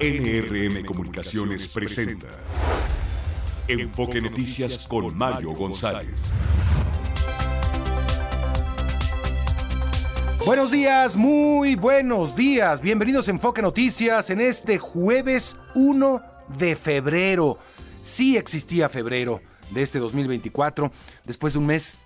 NRM Comunicaciones presenta Enfoque Noticias con Mario González. Buenos días, muy buenos días. Bienvenidos a Enfoque Noticias en este jueves 1 de febrero. Sí existía febrero de este 2024, después de un mes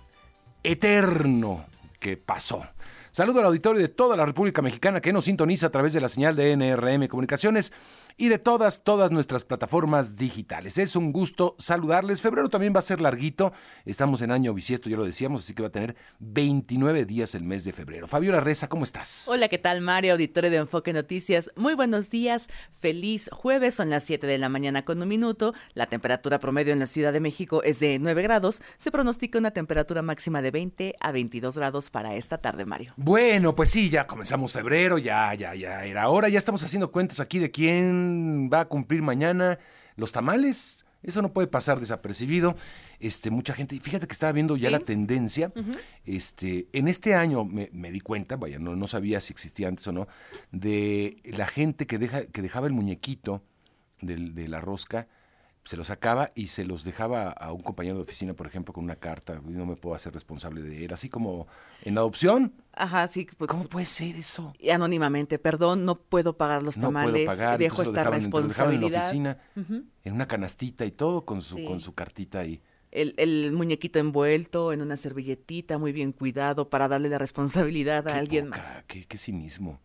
eterno que pasó. Saludo al auditorio de toda la República Mexicana que nos sintoniza a través de la señal de NRM Comunicaciones y de todas, todas nuestras plataformas digitales. Es un gusto saludarles. Febrero también va a ser larguito. Estamos en año bisiesto, ya lo decíamos, así que va a tener 29 días el mes de febrero. Fabiola Reza, ¿cómo estás? Hola, ¿qué tal, Mario? Auditorio de Enfoque Noticias. Muy buenos días. Feliz jueves. Son las 7 de la mañana con un minuto. La temperatura promedio en la Ciudad de México es de 9 grados. Se pronostica una temperatura máxima de 20 a 22 grados para esta tarde, Mario. Bueno, pues sí, ya comenzamos febrero, ya, ya, ya era hora. Ya estamos haciendo cuentas aquí de quién va a cumplir mañana los tamales. Eso no puede pasar desapercibido. Este, mucha gente, fíjate que estaba viendo ya la tendencia. Este, en este año me, di cuenta, vaya, no, no sabía si existía antes o no, de la gente que deja, que dejaba el muñequito de la rosca se los sacaba y se los dejaba a un compañero de oficina, por ejemplo, con una carta, no me puedo hacer responsable de él, así como en adopción. Ajá, sí. Pues, ¿Cómo puede ser eso? Anónimamente, perdón, no puedo pagar los tamales, no puedo pagar, dejo esta responsabilidad. en la oficina, en una canastita y todo, con su, con su cartita ahí. El, el, muñequito envuelto en una servilletita, muy bien cuidado, para darle la responsabilidad a alguien más. Qué, qué cinismo.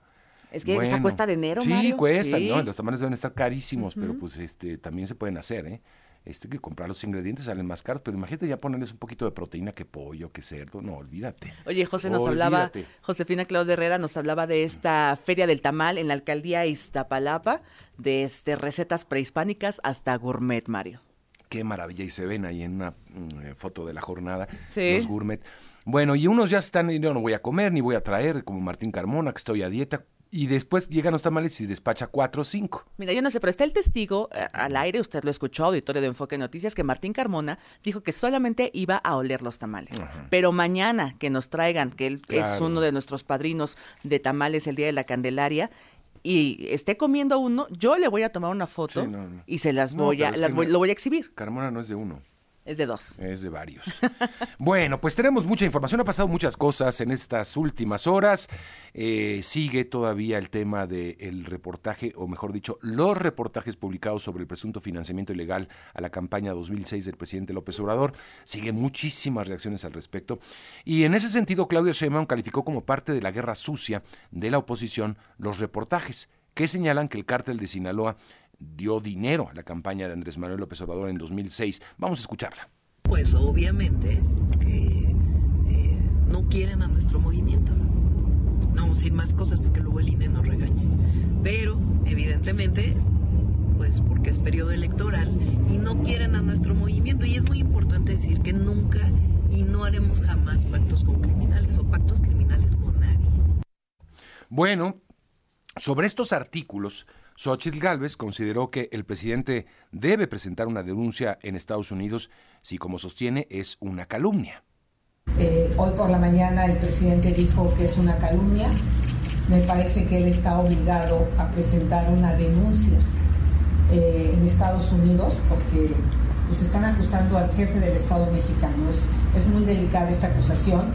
Es que esta cuesta de enero, Sí, cuesta, ¿no? Los tamales deben estar carísimos, pero pues este también se pueden hacer, ¿eh? Este que comprar los ingredientes salen más caros, pero imagínate ya ponerles un poquito de proteína que pollo, que cerdo, no, olvídate. Oye, José nos hablaba, Josefina Claudia Herrera nos hablaba de esta Feria del Tamal en la alcaldía Iztapalapa, de este recetas prehispánicas hasta gourmet, Mario. Qué maravilla, y se ven ahí en una mm, eh, foto de la jornada, los gourmet. Bueno, y unos ya están, yo no voy a comer, ni voy a traer, como Martín Carmona, que estoy a dieta, y después llegan los tamales y despacha cuatro o cinco. Mira, yo no sé, pero está el testigo eh, al aire, usted lo escuchó, auditorio de Enfoque Noticias, que Martín Carmona dijo que solamente iba a oler los tamales. Pero mañana que nos traigan, que él es uno de nuestros padrinos de tamales el Día de la Candelaria, y esté comiendo uno, yo le voy a tomar una foto y se las voy a, lo voy a exhibir. Carmona no es de uno. Es de dos. Es de varios. bueno, pues tenemos mucha información. Ha pasado muchas cosas en estas últimas horas. Eh, sigue todavía el tema del reportaje, o mejor dicho, los reportajes publicados sobre el presunto financiamiento ilegal a la campaña 2006 del presidente López Obrador. Siguen muchísimas reacciones al respecto. Y en ese sentido, Claudio Sheinbaum calificó como parte de la guerra sucia de la oposición los reportajes que señalan que el cártel de Sinaloa dio dinero a la campaña de Andrés Manuel López Obrador en 2006. Vamos a escucharla. Pues obviamente que eh, no quieren a nuestro movimiento. No vamos a decir más cosas porque luego el INE nos regaña. Pero evidentemente, pues porque es periodo electoral y no quieren a nuestro movimiento. Y es muy importante decir que nunca y no haremos jamás pactos con criminales o pactos criminales con nadie. Bueno, sobre estos artículos, Xochitl Gálvez consideró que el presidente debe presentar una denuncia en Estados Unidos si, como sostiene, es una calumnia. Eh, hoy por la mañana el presidente dijo que es una calumnia. Me parece que él está obligado a presentar una denuncia eh, en Estados Unidos porque pues están acusando al jefe del Estado mexicano. Es, es muy delicada esta acusación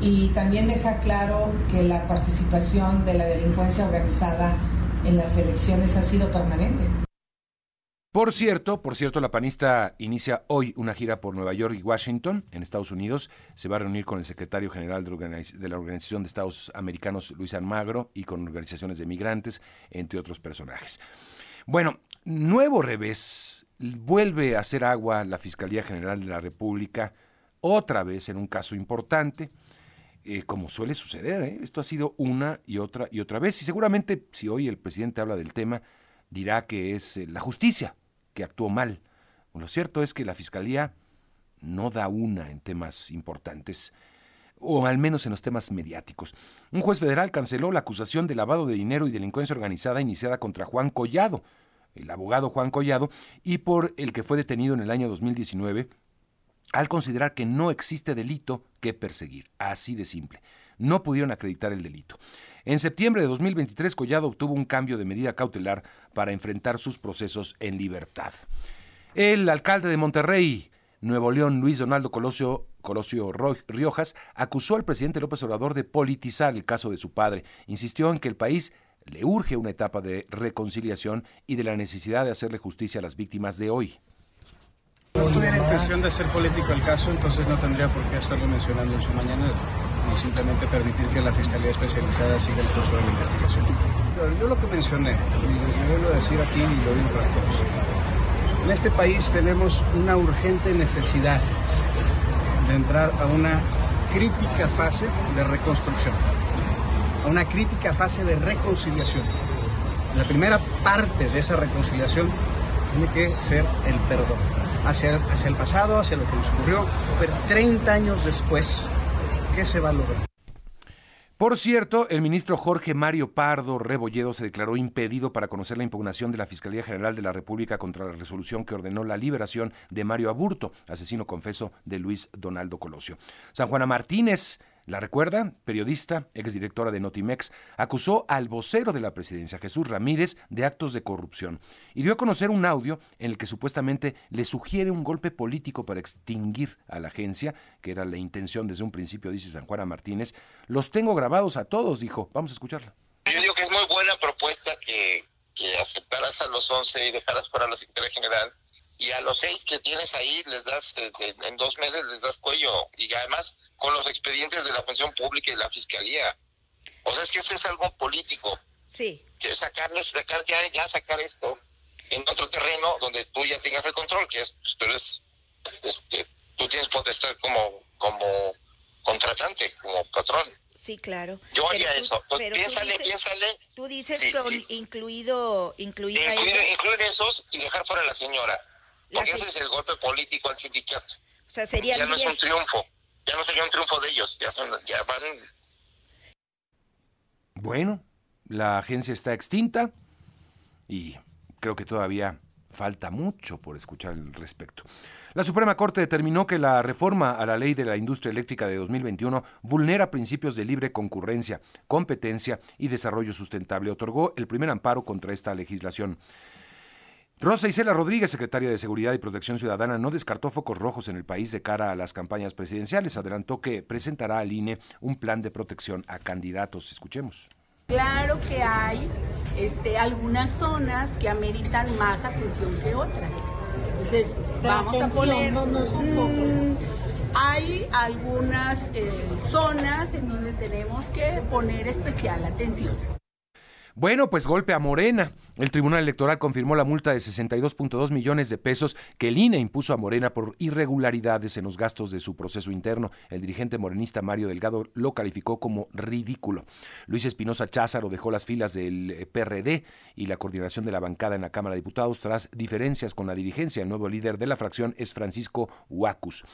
y también deja claro que la participación de la delincuencia organizada en las elecciones ha sido permanente. Por cierto, por cierto, la panista inicia hoy una gira por Nueva York y Washington, en Estados Unidos. Se va a reunir con el secretario general de la Organización de Estados Americanos, Luis Almagro, y con organizaciones de migrantes, entre otros personajes. Bueno, nuevo revés. Vuelve a hacer agua la Fiscalía General de la República, otra vez en un caso importante. Eh, como suele suceder. ¿eh? Esto ha sido una y otra y otra vez. Y seguramente si hoy el presidente habla del tema, dirá que es eh, la justicia que actuó mal. lo cierto es que la Fiscalía no da una en temas importantes, o al menos en los temas mediáticos. Un juez federal canceló la acusación de lavado de dinero y delincuencia organizada iniciada contra Juan Collado, el abogado Juan Collado, y por el que fue detenido en el año 2019 al considerar que no existe delito que perseguir. Así de simple. No pudieron acreditar el delito. En septiembre de 2023, Collado obtuvo un cambio de medida cautelar para enfrentar sus procesos en libertad. El alcalde de Monterrey, Nuevo León, Luis Donaldo Colosio, Colosio Riojas, acusó al presidente López Obrador de politizar el caso de su padre. Insistió en que el país le urge una etapa de reconciliación y de la necesidad de hacerle justicia a las víctimas de hoy. No tuviera intención de hacer político el caso, entonces no tendría por qué estarlo mencionando en su mañana y simplemente permitir que la Fiscalía Especializada siga el curso de la investigación. Yo lo que mencioné, y lo vuelvo a decir aquí y lo digo para todos, en este país tenemos una urgente necesidad de entrar a una crítica fase de reconstrucción, a una crítica fase de reconciliación. La primera parte de esa reconciliación tiene que ser el perdón hacia, hacia el pasado, hacia lo que nos ocurrió, pero 30 años después, ¿qué se va a lograr? Por cierto, el ministro Jorge Mario Pardo Rebolledo se declaró impedido para conocer la impugnación de la Fiscalía General de la República contra la resolución que ordenó la liberación de Mario Aburto, asesino confeso de Luis Donaldo Colosio. San Juana Martínez ¿La recuerdan? Periodista, exdirectora de Notimex, acusó al vocero de la presidencia, Jesús Ramírez, de actos de corrupción y dio a conocer un audio en el que supuestamente le sugiere un golpe político para extinguir a la agencia, que era la intención desde un principio, dice San Juana Martínez. Los tengo grabados a todos, dijo. Vamos a escucharla. Yo digo que es muy buena propuesta que, que aceptaras a los 11 y dejaras fuera a la Secretaría General y a los seis que tienes ahí les das, eh, en dos meses les das cuello y además con los expedientes de la función pública y la fiscalía. O sea, es que este es algo político. Sí. Que sacarles, sacar ya, ya sacar esto en otro terreno donde tú ya tengas el control, que es, pues, tú eres, este, tú tienes potestad como, como contratante, como patrón. Sí, claro. Yo haría eso. Pues, piénsale, tú dices, piénsale. Tú dices con incluido, incluir, incluir, esos y dejar fuera a la señora. Porque ese es el golpe político al sindicato. O sea, sería Ya no es un triunfo ya no sería un triunfo de ellos, ya, son, ya van... Bueno, la agencia está extinta y creo que todavía falta mucho por escuchar al respecto. La Suprema Corte determinó que la reforma a la ley de la industria eléctrica de 2021 vulnera principios de libre concurrencia, competencia y desarrollo sustentable. Otorgó el primer amparo contra esta legislación. Rosa Isela Rodríguez, secretaria de Seguridad y Protección Ciudadana, no descartó focos rojos en el país de cara a las campañas presidenciales. Adelantó que presentará al INE un plan de protección a candidatos. Escuchemos. Claro que hay este, algunas zonas que ameritan más atención que otras. Entonces, vamos a poner. No, mm, hay algunas eh, zonas en donde tenemos que poner especial atención. Bueno, pues golpe a Morena. El Tribunal Electoral confirmó la multa de 62.2 millones de pesos que el INE impuso a Morena por irregularidades en los gastos de su proceso interno. El dirigente morenista Mario Delgado lo calificó como ridículo. Luis Espinosa Cházaro dejó las filas del eh, PRD y la coordinación de la bancada en la Cámara de Diputados tras diferencias con la dirigencia. El nuevo líder de la fracción es Francisco Huacus.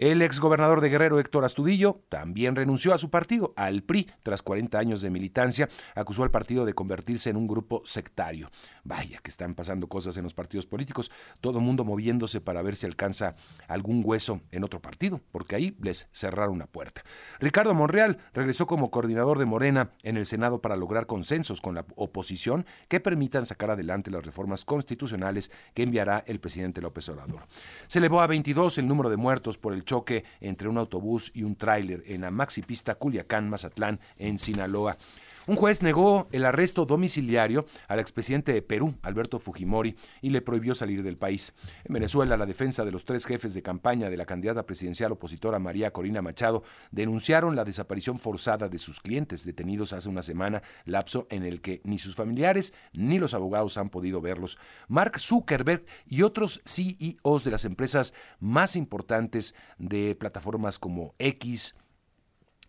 El exgobernador de Guerrero, Héctor Astudillo, también renunció a su partido, al PRI, tras 40 años de militancia. Acusó al partido de convertirse en un grupo sectario. Vaya que están pasando cosas en los partidos políticos. Todo mundo moviéndose para ver si alcanza algún hueso en otro partido, porque ahí les cerraron una puerta. Ricardo Monreal regresó como coordinador de Morena en el Senado para lograr consensos con la oposición que permitan sacar adelante las reformas constitucionales que enviará el presidente López Obrador. Se elevó a 22 el número de muertos por el choque entre un autobús y un tráiler en la maxipista Culiacán, Mazatlán, en Sinaloa. Un juez negó el arresto domiciliario al expresidente de Perú, Alberto Fujimori, y le prohibió salir del país. En Venezuela, la defensa de los tres jefes de campaña de la candidata presidencial opositora María Corina Machado denunciaron la desaparición forzada de sus clientes detenidos hace una semana, lapso en el que ni sus familiares ni los abogados han podido verlos. Mark Zuckerberg y otros CEOs de las empresas más importantes de plataformas como X,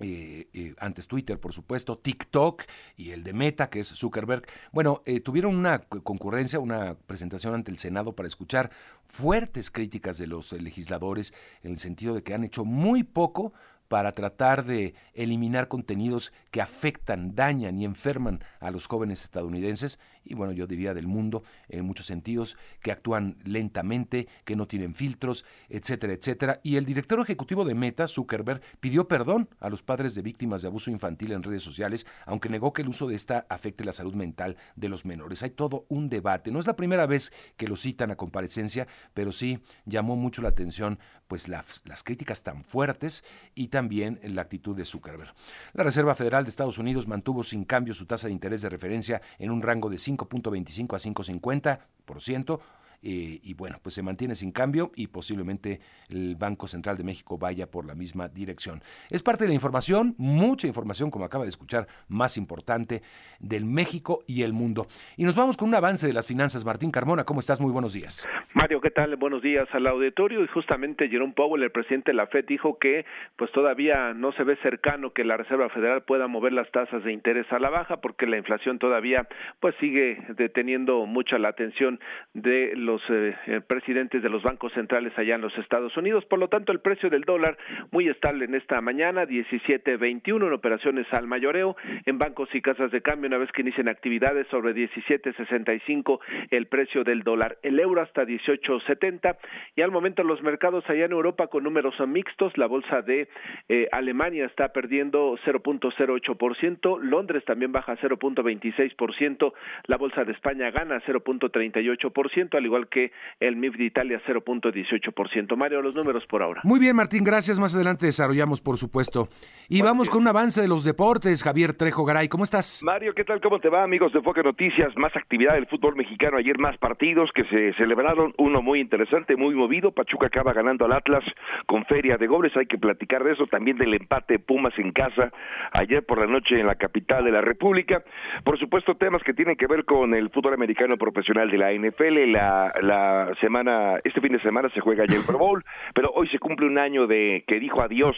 eh, eh, antes Twitter, por supuesto, TikTok y el de Meta, que es Zuckerberg. Bueno, eh, tuvieron una concurrencia, una presentación ante el Senado para escuchar fuertes críticas de los legisladores en el sentido de que han hecho muy poco para tratar de eliminar contenidos que afectan, dañan y enferman a los jóvenes estadounidenses y bueno, yo diría del mundo en muchos sentidos, que actúan lentamente, que no tienen filtros, etcétera, etcétera. Y el director ejecutivo de Meta, Zuckerberg, pidió perdón a los padres de víctimas de abuso infantil en redes sociales, aunque negó que el uso de esta afecte la salud mental de los menores. Hay todo un debate. No es la primera vez que lo citan a comparecencia, pero sí llamó mucho la atención pues las, las críticas tan fuertes y también la actitud de Zuckerberg. La Reserva Federal de Estados Unidos mantuvo sin cambio su tasa de interés de referencia en un rango de 5.25 a 5.50%, eh, y bueno, pues se mantiene sin cambio y posiblemente el Banco Central de México vaya por la misma dirección. Es parte de la información, mucha información, como acaba de escuchar, más importante del México y el mundo. Y nos vamos con un avance de las finanzas. Martín Carmona, ¿cómo estás? Muy buenos días. Mario, ¿qué tal? Buenos días al auditorio. Y justamente Jerome Powell, el presidente de la FED, dijo que pues todavía no se ve cercano que la Reserva Federal pueda mover las tasas de interés a la baja porque la inflación todavía pues sigue deteniendo mucha la atención de los los eh, eh, presidentes de los bancos centrales allá en los Estados Unidos. Por lo tanto, el precio del dólar muy estable en esta mañana, 17.21 en operaciones al mayoreo, en bancos y casas de cambio, una vez que inician actividades sobre 17.65 el precio del dólar. El euro hasta 18.70 y al momento los mercados allá en Europa con números mixtos, la bolsa de eh, Alemania está perdiendo 0.08%, Londres también baja 0.26%, la bolsa de España gana 0.38%, al igual que el MIF de Italia 0.18%. Mario, los números por ahora. Muy bien, Martín, gracias. Más adelante desarrollamos, por supuesto. Y vamos con un avance de los deportes. Javier Trejo Garay, ¿cómo estás? Mario, ¿qué tal? ¿Cómo te va, amigos de Foque Noticias? Más actividad del fútbol mexicano. Ayer más partidos que se celebraron. Uno muy interesante, muy movido. Pachuca acaba ganando al Atlas con feria de goles. Hay que platicar de eso. También del empate Pumas en casa ayer por la noche en la capital de la República. Por supuesto, temas que tienen que ver con el fútbol americano profesional de la NFL, la la, semana, este fin de semana se juega ya el Pro Bowl, pero hoy se cumple un año de que dijo adiós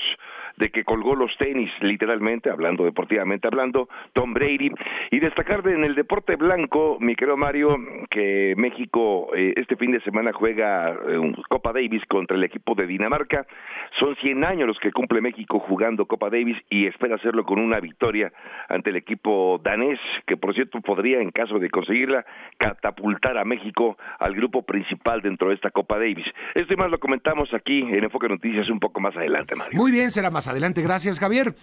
de que colgó los tenis, literalmente, hablando deportivamente hablando, Tom Brady. Y destacar en el deporte blanco, mi querido Mario, que México eh, este fin de semana juega eh, Copa Davis contra el equipo de Dinamarca. Son 100 años los que cumple México jugando Copa Davis y espera hacerlo con una victoria ante el equipo danés, que por cierto podría, en caso de conseguirla, catapultar a México al grupo principal dentro de esta Copa Davis. Esto y más lo comentamos aquí en Enfoque Noticias un poco más adelante, Mario. Muy bien, será más adelante. Gracias, Javier.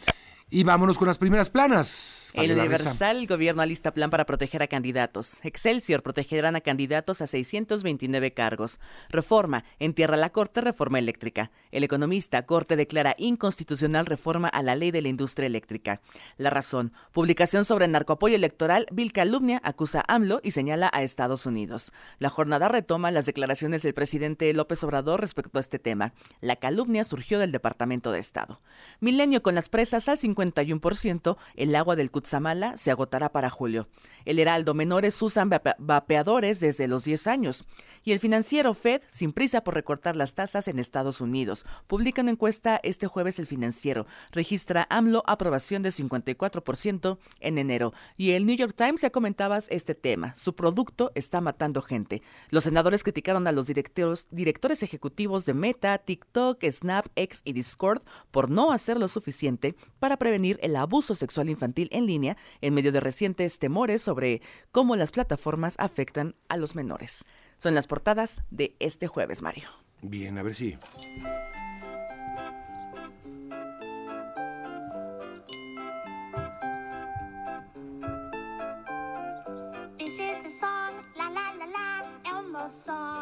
Y vámonos con las primeras planas. El Universal, el gobierno alista plan para proteger a candidatos. Excelsior protegerán a candidatos a 629 cargos. Reforma, entierra la Corte reforma eléctrica. El economista, Corte declara inconstitucional reforma a la ley de la industria eléctrica. La razón, publicación sobre narcoapoyo electoral, Bill Calumnia acusa a AMLO y señala a Estados Unidos. La jornada retoma las declaraciones del presidente López Obrador respecto a este tema. La calumnia surgió del Departamento de Estado. Milenio con las presas al 50 51%, el agua del Cutzamala se agotará para julio. El Heraldo, menores usan vapeadores desde los 10 años. Y el financiero Fed, sin prisa por recortar las tasas en Estados Unidos. Publica una encuesta este jueves el financiero. Registra AMLO aprobación de 54% en enero. Y el New York Times ya comentabas este tema. Su producto está matando gente. Los senadores criticaron a los directores, directores ejecutivos de Meta, TikTok, Snap, X y Discord por no hacer lo suficiente para prevenir prevenir el abuso sexual infantil en línea en medio de recientes temores sobre cómo las plataformas afectan a los menores. Son las portadas de este jueves, Mario. Bien, a ver si...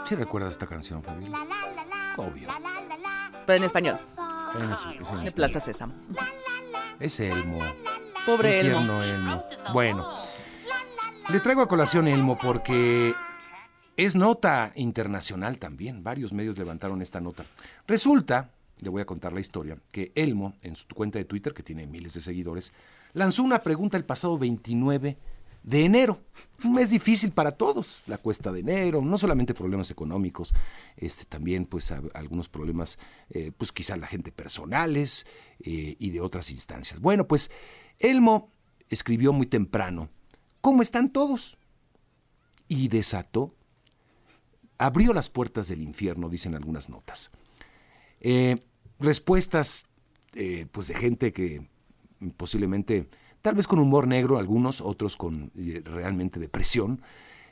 ¿Sí recuerdas esta canción, Fabi? Obvio. Pero en español. En, de Plaza Sésamo. Es Elmo. Pobre Elmo. Elmo. Bueno, le traigo a colación Elmo porque es nota internacional también. Varios medios levantaron esta nota. Resulta, le voy a contar la historia, que Elmo, en su cuenta de Twitter, que tiene miles de seguidores, lanzó una pregunta el pasado 29 de enero. Un mes difícil para todos, la cuesta de enero, no solamente problemas económicos, este, también pues algunos problemas, eh, pues quizás la gente personales eh, y de otras instancias. Bueno, pues Elmo escribió muy temprano, ¿cómo están todos? Y desató, abrió las puertas del infierno, dicen algunas notas. Eh, respuestas pues de gente que posiblemente tal vez con humor negro algunos, otros con eh, realmente depresión,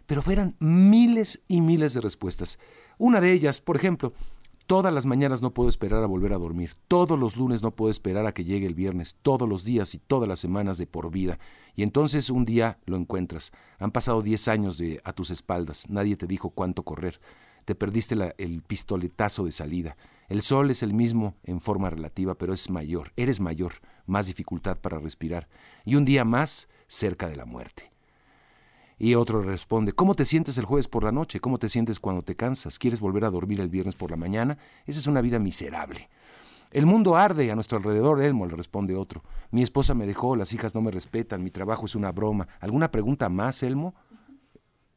pero fueran miles y miles de respuestas. Una de ellas, por ejemplo, Todas las mañanas no puedo esperar a volver a dormir. Todos los lunes no puedo esperar a que llegue el viernes. Todos los días y todas las semanas de por vida. Y entonces un día lo encuentras. Han pasado diez años de a tus espaldas. Nadie te dijo cuánto correr. Te perdiste el pistoletazo de salida. El sol es el mismo en forma relativa, pero es mayor. Eres mayor. Más dificultad para respirar. Y un día más cerca de la muerte. Y otro responde, ¿cómo te sientes el jueves por la noche? ¿Cómo te sientes cuando te cansas? ¿Quieres volver a dormir el viernes por la mañana? Esa es una vida miserable. El mundo arde a nuestro alrededor, Elmo, le responde otro. Mi esposa me dejó, las hijas no me respetan, mi trabajo es una broma. ¿Alguna pregunta más, Elmo?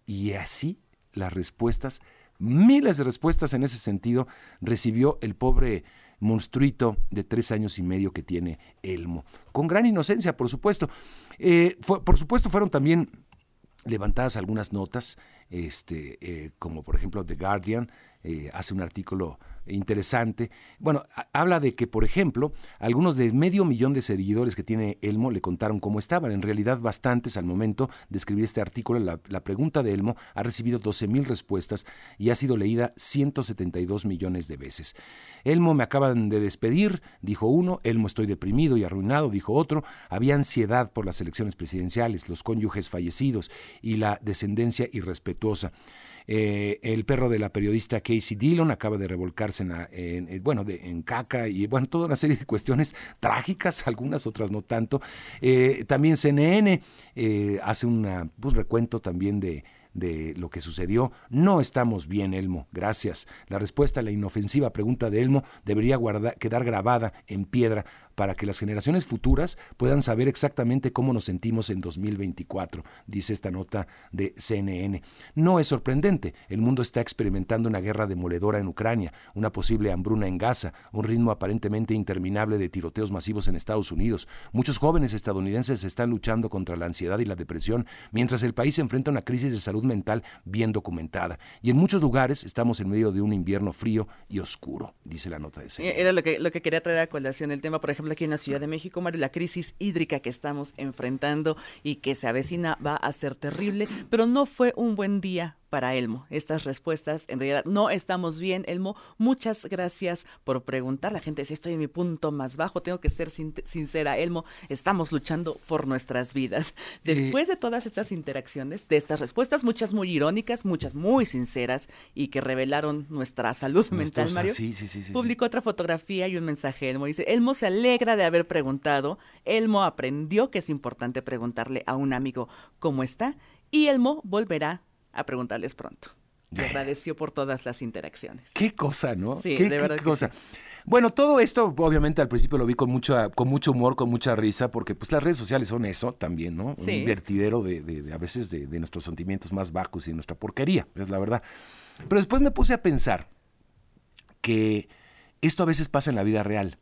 Y así las respuestas, miles de respuestas en ese sentido, recibió el pobre monstruito de tres años y medio que tiene Elmo. Con gran inocencia, por supuesto. Eh, por supuesto, fueron también levantadas algunas notas, este, eh, como por ejemplo The Guardian eh, hace un artículo interesante. Bueno, habla de que, por ejemplo, algunos de medio millón de seguidores que tiene Elmo le contaron cómo estaban. En realidad, bastantes al momento de escribir este artículo. La, pregunta de Elmo ha recibido 12 mil respuestas y ha sido leída 172 millones de veces. Elmo me acaban de despedir, dijo uno. Elmo estoy deprimido y arruinado, dijo otro. Había ansiedad por las elecciones presidenciales, los cónyuges fallecidos y la descendencia irrespetuosa. Eh, el perro de la periodista Casey Dillon acaba de revolcarse en, bueno, de, en caca y bueno, toda una serie de cuestiones trágicas, algunas otras no tanto. Eh, también CNN eh, hace un pues, recuento también de lo que sucedió. No estamos bien, Elmo, gracias. La respuesta a la inofensiva pregunta de Elmo debería quedar grabada en piedra para que las generaciones futuras puedan saber exactamente cómo nos sentimos en 2024, dice esta nota de CNN. No es sorprendente, el mundo está experimentando una guerra demoledora en Ucrania, una posible hambruna en Gaza, un ritmo aparentemente interminable de tiroteos masivos en Estados Unidos. Muchos jóvenes estadounidenses están luchando contra la ansiedad y la depresión, mientras el país enfrenta una crisis de salud mental bien documentada. Y en muchos lugares estamos en medio de un invierno frío y oscuro, dice la nota de CNN. Era lo que, lo que quería traer a colación el tema, por ejemplo, aquí en la Ciudad de México, Mario, la crisis hídrica que estamos enfrentando y que se avecina va a ser terrible, pero no fue un buen día para Elmo. Estas respuestas, en realidad, no estamos bien, Elmo. Muchas gracias por preguntar. La gente si estoy en mi punto más bajo, tengo que ser sincera, Elmo, estamos luchando por nuestras vidas. Después de todas estas interacciones, de estas respuestas, muchas muy irónicas, muchas muy sinceras y que revelaron nuestra salud mental, Mario, sí, sí, sí, publicó otra fotografía y un mensaje, Elmo. Dice, Elmo se alegra de haber preguntado, Elmo aprendió que es importante preguntarle a un amigo cómo está y Elmo volverá a preguntarles pronto. Le agradeció por todas las interacciones. Qué cosa, ¿no? Sí, ¿Qué, de verdad cosa. Bueno, todo esto, obviamente, al principio lo vi con mucho, con mucho humor, con mucha risa, porque pues las redes sociales son eso también, ¿no? Un vertidero de, de, a veces de, de, nuestros sentimientos más bajos y de nuestra porquería, es la verdad. Pero después me puse a pensar que esto a veces pasa en la vida real.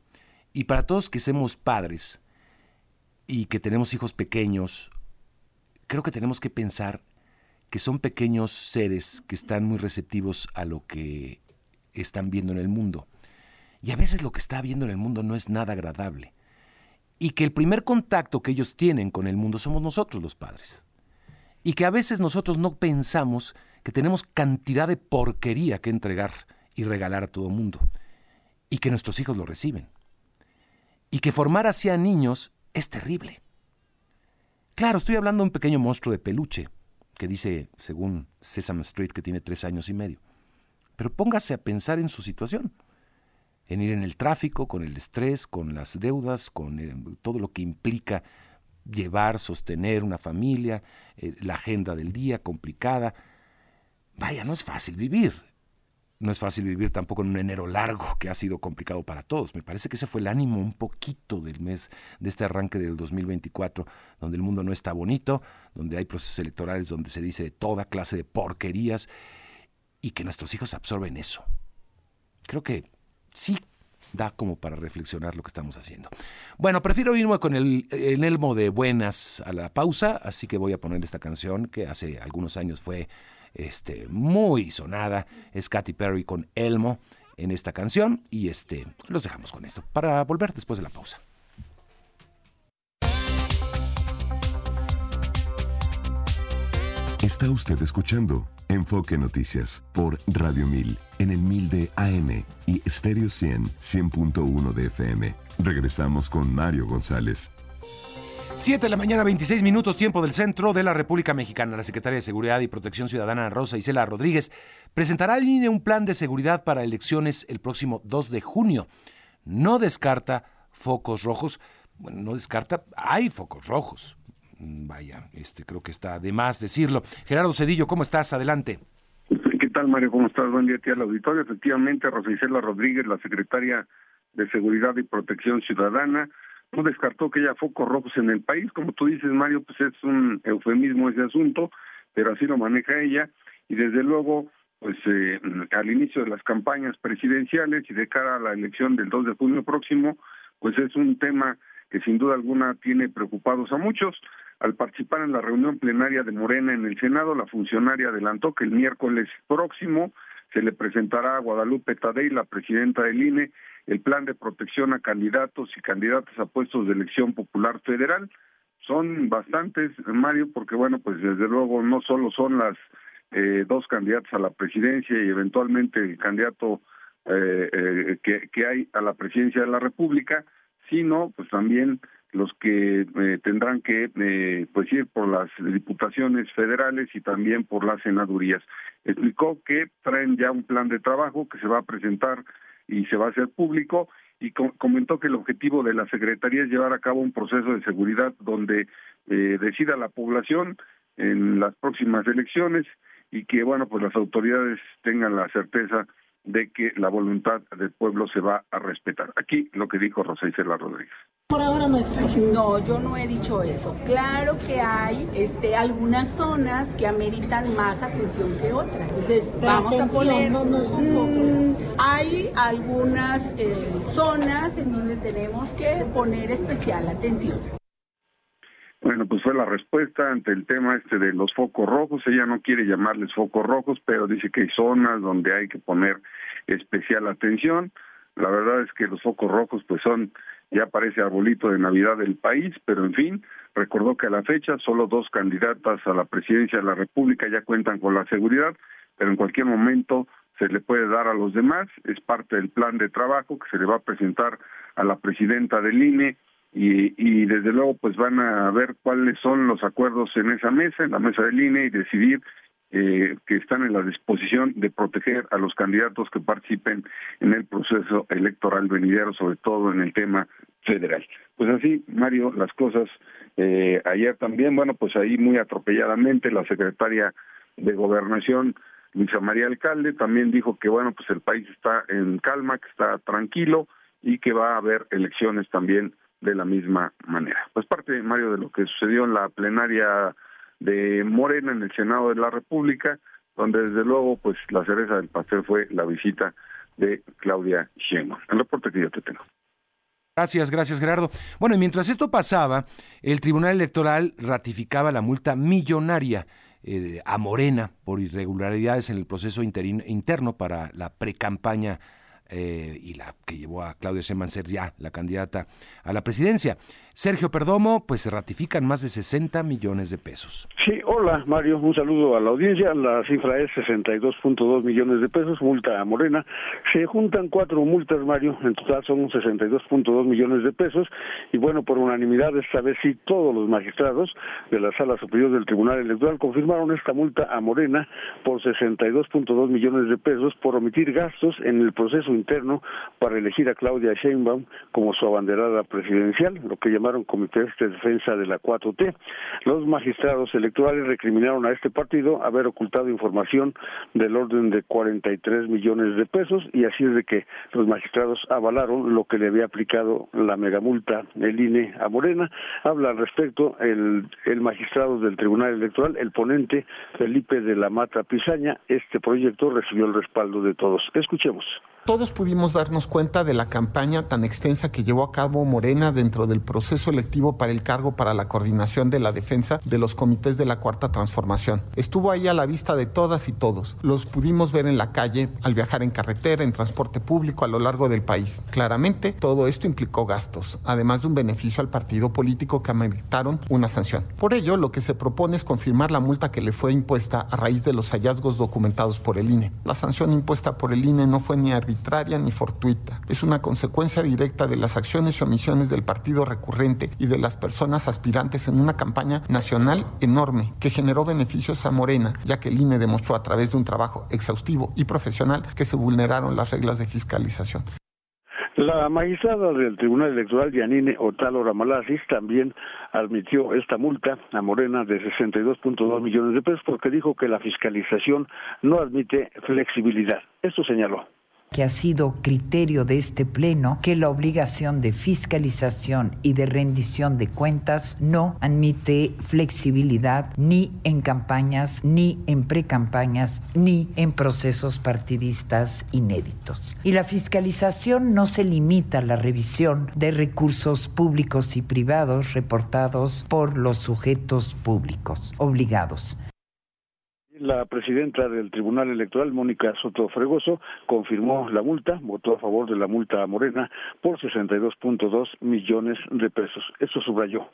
Y para todos que somos padres y que tenemos hijos pequeños, creo que tenemos que pensar que son pequeños seres que están muy receptivos a lo que están viendo en el mundo. Y a veces lo que está viendo en el mundo no es nada agradable. Y que el primer contacto que ellos tienen con el mundo somos nosotros los padres. Y que a veces nosotros no pensamos que tenemos cantidad de porquería que entregar y regalar a todo mundo. Y que nuestros hijos lo reciben. Y que formar así a niños es terrible. Claro, estoy hablando de un pequeño monstruo de peluche, que dice, según Sesame Street, que tiene tres años y medio. Pero póngase a pensar en su situación, en ir en el tráfico, con el estrés, con las deudas, con eh, todo lo que implica llevar, sostener una familia, eh, la agenda del día complicada. Vaya, no es fácil vivir. No es fácil vivir tampoco en un enero largo que ha sido complicado para todos. Me parece que ese fue el ánimo un poquito del mes, de este arranque del 2024, donde el mundo no está bonito, donde hay procesos electorales donde se dice toda clase de porquerías y que nuestros hijos absorben eso. Creo que sí da como para reflexionar lo que estamos haciendo. Bueno, prefiero irme con el, el elmo de buenas a la pausa, así que voy a poner esta canción que hace algunos años fue este, muy sonada, es Katy Perry con Elmo en esta canción y este, los dejamos con esto para volver después de la pausa. Está usted escuchando Enfoque Noticias por Radio 1000 en el 1000 de AM y Stereo 100 100.1 de FM. Regresamos con Mario González. 7 de la mañana, 26 minutos, tiempo del centro de la República Mexicana. La secretaria de Seguridad y Protección Ciudadana Rosa Isela Rodríguez presentará al INE un plan de seguridad para elecciones el próximo 2 de junio. No descarta focos rojos. Bueno, no descarta, hay focos rojos. Mm, vaya, este creo que está de más decirlo. Gerardo Cedillo, ¿cómo estás? Adelante. ¿Qué tal, Mario? ¿Cómo estás? Buen día a ti al auditorio. Efectivamente, Rosicela Rodríguez, la secretaria de Seguridad y Protección Ciudadana, no descartó que haya focos rojos en el país. Como tú dices, Mario, pues es un eufemismo ese asunto, pero así lo maneja ella. Y desde luego, pues eh, al inicio de las campañas presidenciales y de cara a la elección del 2 de junio próximo, pues es un tema que sin duda alguna tiene preocupados a muchos. Al participar en la reunión plenaria de Morena en el Senado, la funcionaria adelantó que el miércoles próximo se le presentará a Guadalupe Tadei, la presidenta del INE, el plan de protección a candidatos y candidatas a puestos de elección popular federal. Son bastantes, Mario, porque bueno, pues desde luego no solo son las eh, dos candidatas a la presidencia y eventualmente el candidato eh, eh, que, que hay a la presidencia de la República, sino pues también los que eh, tendrán que eh, pues ir por las diputaciones federales y también por las senadurías. Explicó que traen ya un plan de trabajo que se va a presentar y se va a hacer público y comentó que el objetivo de la Secretaría es llevar a cabo un proceso de seguridad donde eh, decida la población en las próximas elecciones y que bueno pues las autoridades tengan la certeza de que la voluntad del pueblo se va a respetar. Aquí lo que dijo Rosa Isela Rodríguez. Por ahora no No, yo no he dicho eso. Claro que hay este, algunas zonas que ameritan más atención que otras. Entonces, vamos a poner. No, no son hay algunas eh, zonas en donde tenemos que poner especial atención. Bueno, pues fue la respuesta ante el tema este de los focos rojos. Ella no quiere llamarles focos rojos, pero dice que hay zonas donde hay que poner especial atención. La verdad es que los focos rojos pues son, ya parece arbolito de Navidad del país, pero en fin, recordó que a la fecha solo dos candidatas a la presidencia de la República ya cuentan con la seguridad, pero en cualquier momento se le puede dar a los demás, es parte del plan de trabajo que se le va a presentar a la presidenta del INE y, y desde luego pues van a ver cuáles son los acuerdos en esa mesa, en la mesa del INE y decidir eh, que están en la disposición de proteger a los candidatos que participen en el proceso electoral venidero, sobre todo en el tema federal. Pues así, Mario, las cosas eh, ayer también, bueno, pues ahí muy atropelladamente la secretaria de Gobernación, Luisa María Alcalde, también dijo que, bueno, pues el país está en calma, que está tranquilo y que va a haber elecciones también de la misma manera. Pues parte, Mario, de lo que sucedió en la plenaria de Morena en el Senado de la República, donde desde luego pues la cereza del pastel fue la visita de Claudia Sheinbaum. El reporte que yo te tengo. Gracias, gracias Gerardo. Bueno, mientras esto pasaba, el Tribunal Electoral ratificaba la multa millonaria eh, a Morena por irregularidades en el proceso interno para la precampaña eh, y la que llevó a Claudia Sheinbaum ser ya la candidata a la presidencia. Sergio Perdomo, pues se ratifican más de 60 millones de pesos. Sí, hola Mario, un saludo a la audiencia. La cifra es 62.2 millones de pesos, multa a Morena. Se juntan cuatro multas, Mario, en total son 62.2 millones de pesos. Y bueno, por unanimidad, esta vez sí, todos los magistrados de la Sala Superior del Tribunal Electoral confirmaron esta multa a Morena por 62.2 millones de pesos por omitir gastos en el proceso interno para elegir a Claudia Sheinbaum como su abanderada presidencial, lo que llamaron comités de defensa de la 4T. Los magistrados electorales recriminaron a este partido haber ocultado información del orden de 43 millones de pesos y así es de que los magistrados avalaron lo que le había aplicado la megamulta el INE a Morena. Habla al respecto el, el magistrado del Tribunal Electoral, el ponente Felipe de la Mata Pizaña. Este proyecto recibió el respaldo de todos. Escuchemos. Todos pudimos darnos cuenta de la campaña tan extensa que llevó a cabo Morena dentro del proceso electivo para el cargo para la coordinación de la defensa de los comités de la Cuarta Transformación. Estuvo ahí a la vista de todas y todos. Los pudimos ver en la calle, al viajar en carretera, en transporte público a lo largo del país. Claramente, todo esto implicó gastos, además de un beneficio al partido político que ameritaron una sanción. Por ello, lo que se propone es confirmar la multa que le fue impuesta a raíz de los hallazgos documentados por el INE. La sanción impuesta por el INE no fue ni arbitraria ni fortuita. Es una consecuencia directa de las acciones y omisiones del partido recurrente y de las personas aspirantes en una campaña nacional enorme que generó beneficios a Morena, ya que el INE demostró a través de un trabajo exhaustivo y profesional que se vulneraron las reglas de fiscalización. La magistrada del Tribunal Electoral, Yanine Otalo Ramalasis, también admitió esta multa a Morena de 62.2 millones de pesos porque dijo que la fiscalización no admite flexibilidad. Esto señaló que ha sido criterio de este Pleno que la obligación de fiscalización y de rendición de cuentas no admite flexibilidad ni en campañas, ni en precampañas, ni en procesos partidistas inéditos. Y la fiscalización no se limita a la revisión de recursos públicos y privados reportados por los sujetos públicos obligados la presidenta del Tribunal Electoral, Mónica Soto Fregoso, confirmó la multa, votó a favor de la multa a Morena por 62.2 millones de pesos. Eso subrayó.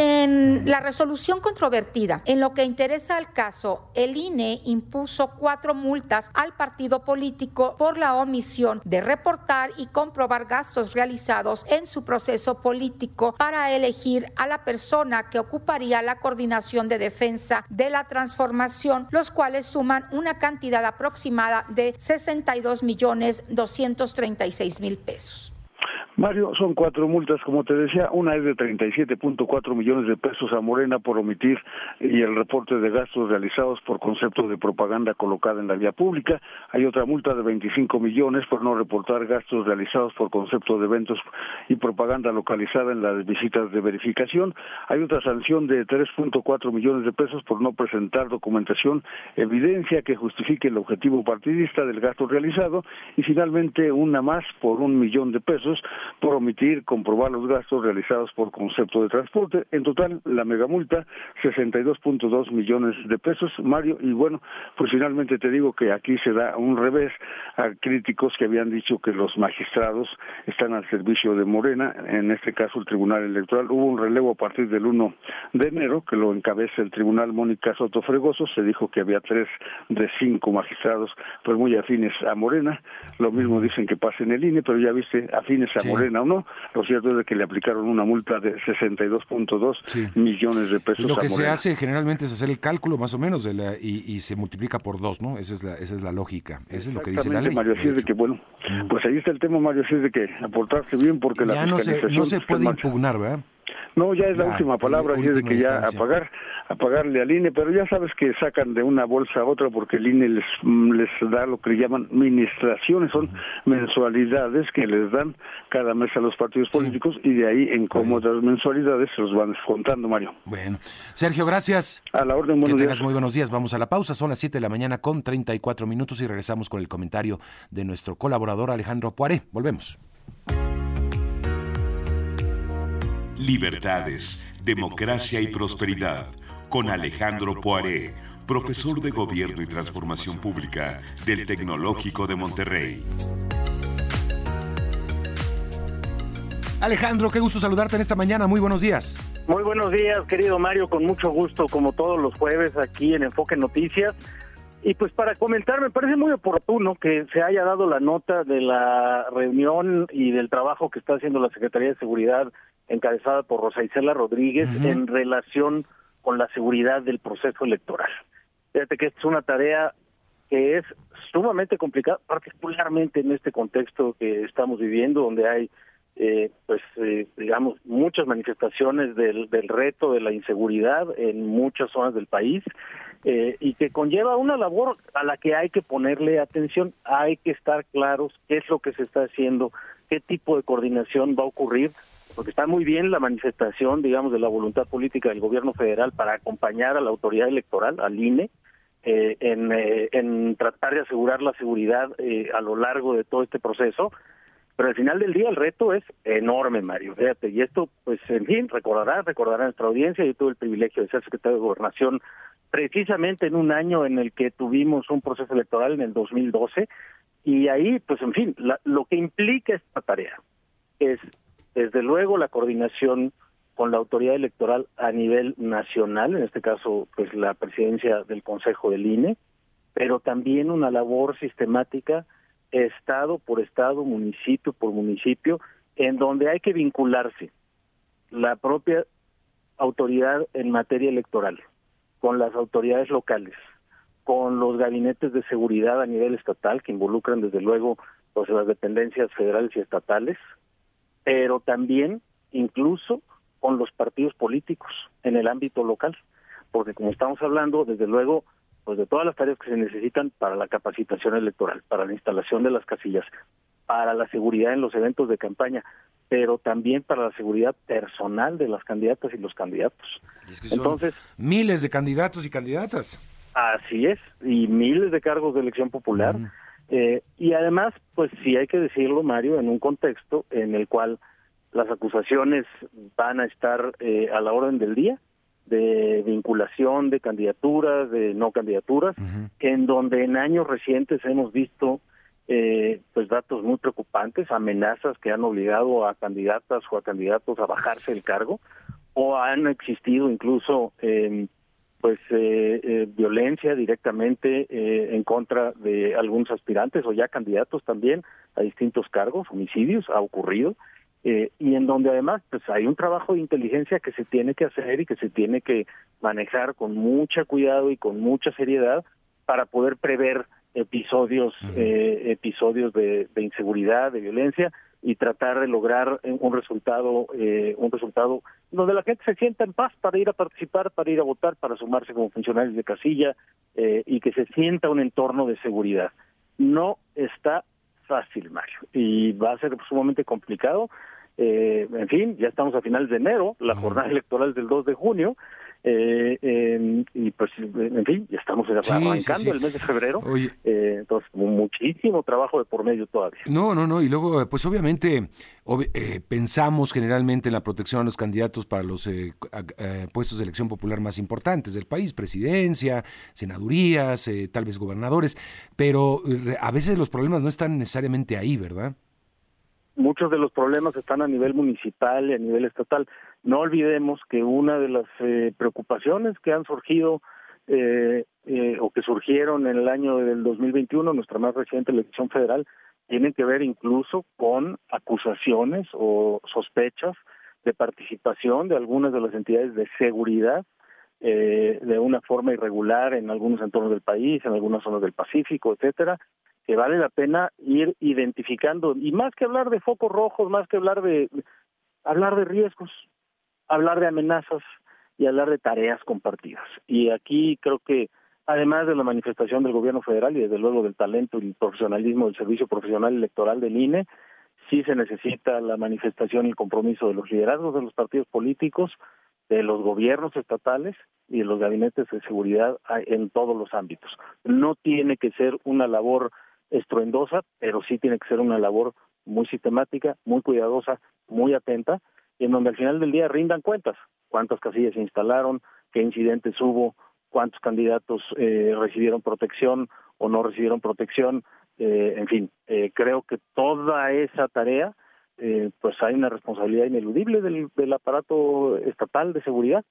En la resolución controvertida, en lo que interesa al caso, el INE impuso cuatro multas al partido político por la omisión de reportar y comprobar gastos realizados en su proceso político para elegir a la persona que ocuparía la coordinación de defensa de la transformación, los cuales suman una cantidad aproximada de 62 millones 236 mil pesos. Mario, son cuatro multas, como te decía, una es de 37.4 millones de pesos a Morena por omitir y el reporte de gastos realizados por concepto de propaganda colocada en la vía pública. Hay otra multa de 25 millones por no reportar gastos realizados por concepto de eventos y propaganda localizada en las visitas de verificación. Hay otra sanción de 3.4 millones de pesos por no presentar documentación, evidencia que justifique el objetivo partidista del gasto realizado y finalmente una más por un millón de pesos por omitir comprobar los gastos realizados por concepto de transporte. En total, la megamulta, 62.2 millones de pesos, Mario, y bueno, pues finalmente te digo que aquí se da un revés a críticos que habían dicho que los magistrados están al servicio de Morena, en este caso el Tribunal Electoral. Hubo un relevo a partir del 1 de enero, que lo encabeza el Tribunal Mónica Soto Fregoso, se dijo que había tres de cinco magistrados, pues muy afines a Morena, lo mismo dicen que pasa en el INE, pero ya viste, afines a Morena o no. Lo cierto es que le aplicaron una multa de 62.2 millones de pesos. Lo que se hace generalmente es hacer el cálculo más o menos de la, y, se multiplica por dos, ¿no? Esa es la, esa es la lógica. Eso es lo que dice la ley. Mario, así es de que, bueno, pues ahí está el tema, Mario, así es de que aportarse bien porque ya la no se, no se puede impugnar, ¿verdad? No, ya es la última palabra, así de que ya apagar a pagarle al INE, pero ya sabes que sacan de una bolsa a otra porque el INE les, mm, les da lo que llaman ministraciones, son mensualidades que les dan cada mes a los partidos políticos y de ahí en cómodas mensualidades se los van descontando, Mario. Bueno, Sergio, gracias. A la orden, buenos que días. muy buenos días. Vamos a la pausa, son las 7 de la mañana con 34 minutos y regresamos con el comentario de nuestro colaborador Alejandro Poiré. Volvemos. Libertades, democracia y prosperidad con Alejandro Poiré, profesor de Gobierno y Transformación Pública del Tecnológico de Monterrey. Alejandro, qué gusto saludarte en esta mañana. Muy buenos días. Muy buenos días, querido Mario, con mucho gusto, como todos los jueves aquí en Enfoque Noticias. Y pues para comentar, me parece muy oportuno que se haya dado la nota de la reunión y del trabajo que está haciendo la Secretaría de Seguridad encabezada por Rosa Isela Rodríguez en relación con la seguridad del proceso electoral. Fíjate que es una tarea que es sumamente complicada, particularmente en este contexto que estamos viviendo, donde hay, eh, pues, eh, digamos, muchas manifestaciones del, del reto de la inseguridad en muchas zonas del país eh, y que conlleva una labor a la que hay que ponerle atención, hay que estar claros qué es lo que se está haciendo, qué tipo de coordinación va a ocurrir porque está muy bien la manifestación, digamos, de la voluntad política del gobierno federal para acompañar a la autoridad electoral, al INE, eh, en, eh, en, tratar de asegurar la seguridad eh, a lo largo de todo este proceso, pero al final del día el reto es enorme, Mario, fíjate, y esto, pues, en fin, recordará, recordará nuestra audiencia, yo tuve el privilegio de ser secretario de Gobernación precisamente en un año en el que tuvimos un proceso electoral en el 2012, y ahí, pues, en fin, lo que implica esta tarea es, desde luego, la coordinación con la autoridad electoral a nivel nacional, en este caso, pues la presidencia del Consejo del INE, pero también una labor sistemática estado por estado, municipio por municipio, en donde hay que vincularse la propia autoridad en materia electoral con las autoridades locales, con los gabinetes de seguridad a nivel estatal que involucran desde luego pues, las dependencias federales y estatales, pero también incluso con los partidos políticos en el ámbito local, porque como estamos hablando, desde luego, pues de todas las tareas que se necesitan para la capacitación electoral, para la instalación de las casillas, para la seguridad en los eventos de campaña, pero también para la seguridad personal de las candidatas y los candidatos. Entonces, miles de candidatos y candidatas. Así es, y miles de cargos de elección popular. Eh, y además, pues sí hay que decirlo, Mario, en un contexto en el cual las acusaciones van a estar eh, a la orden del día de vinculación de candidaturas, de no candidaturas, en donde en años recientes hemos visto eh, pues datos muy preocupantes, amenazas que han obligado a candidatas o a candidatos a bajarse el cargo, o han existido incluso eh, pues eh, eh, violencia directamente eh, en contra de algunos aspirantes o ya candidatos también a distintos cargos, homicidios, ha ocurrido eh, y en donde además pues hay un trabajo de inteligencia que se tiene que hacer y que se tiene que manejar con mucha cuidado y con mucha seriedad para poder prever episodios eh, episodios de, inseguridad de violencia y tratar de lograr un resultado eh, un resultado donde la gente se sienta en paz para ir a participar para ir a votar para sumarse como funcionarios de casilla eh, y que se sienta un entorno de seguridad no está fácil, Mario, y va a ser sumamente complicado. Eh, en fin, ya estamos a finales de enero, la jornada electoral del 2 de junio, eh, y pues, en fin, ya estamos arrancando el mes de febrero. Eh, entonces, muchísimo trabajo de por medio todavía. No, no, no. Y luego, pues obviamente, eh, pensamos generalmente en la protección a los candidatos para los eh, puestos de elección popular más importantes del país, presidencia, senadurías, tal vez gobernadores, pero a veces los problemas no están necesariamente ahí, ¿verdad? Muchos de los problemas están a nivel municipal y a nivel estatal. No olvidemos que una de las eh, preocupaciones que han surgido eh, eh, o que surgieron en el año del 2021, nuestra más reciente elección federal, tienen que ver incluso con acusaciones o sospechas de participación de algunas de las entidades de seguridad de una forma irregular en algunos entornos del país, en algunas zonas del Pacífico, etcétera, que vale la pena ir identificando y más que hablar de focos rojos, más que hablar de hablar de riesgos, hablar de amenazas y hablar de tareas compartidas. Y aquí creo que además de la manifestación del gobierno federal y desde luego del talento y el profesionalismo del servicio profesional electoral del INE, sí se necesita la manifestación y el compromiso de los liderazgos de los partidos políticos, de los gobiernos estatales y de los gabinetes de seguridad en todos los ámbitos. No tiene que ser una labor estruendosa, pero sí tiene que ser una labor muy sistemática, muy cuidadosa, muy atenta, y en donde al final del día rindan cuentas, cuántas casillas se instalaron, qué incidentes hubo, cuántos candidatos eh, recibieron protección o no recibieron protección, eh, en fin, eh, creo que toda esa tarea, pues hay una responsabilidad ineludible del, del aparato estatal de seguridad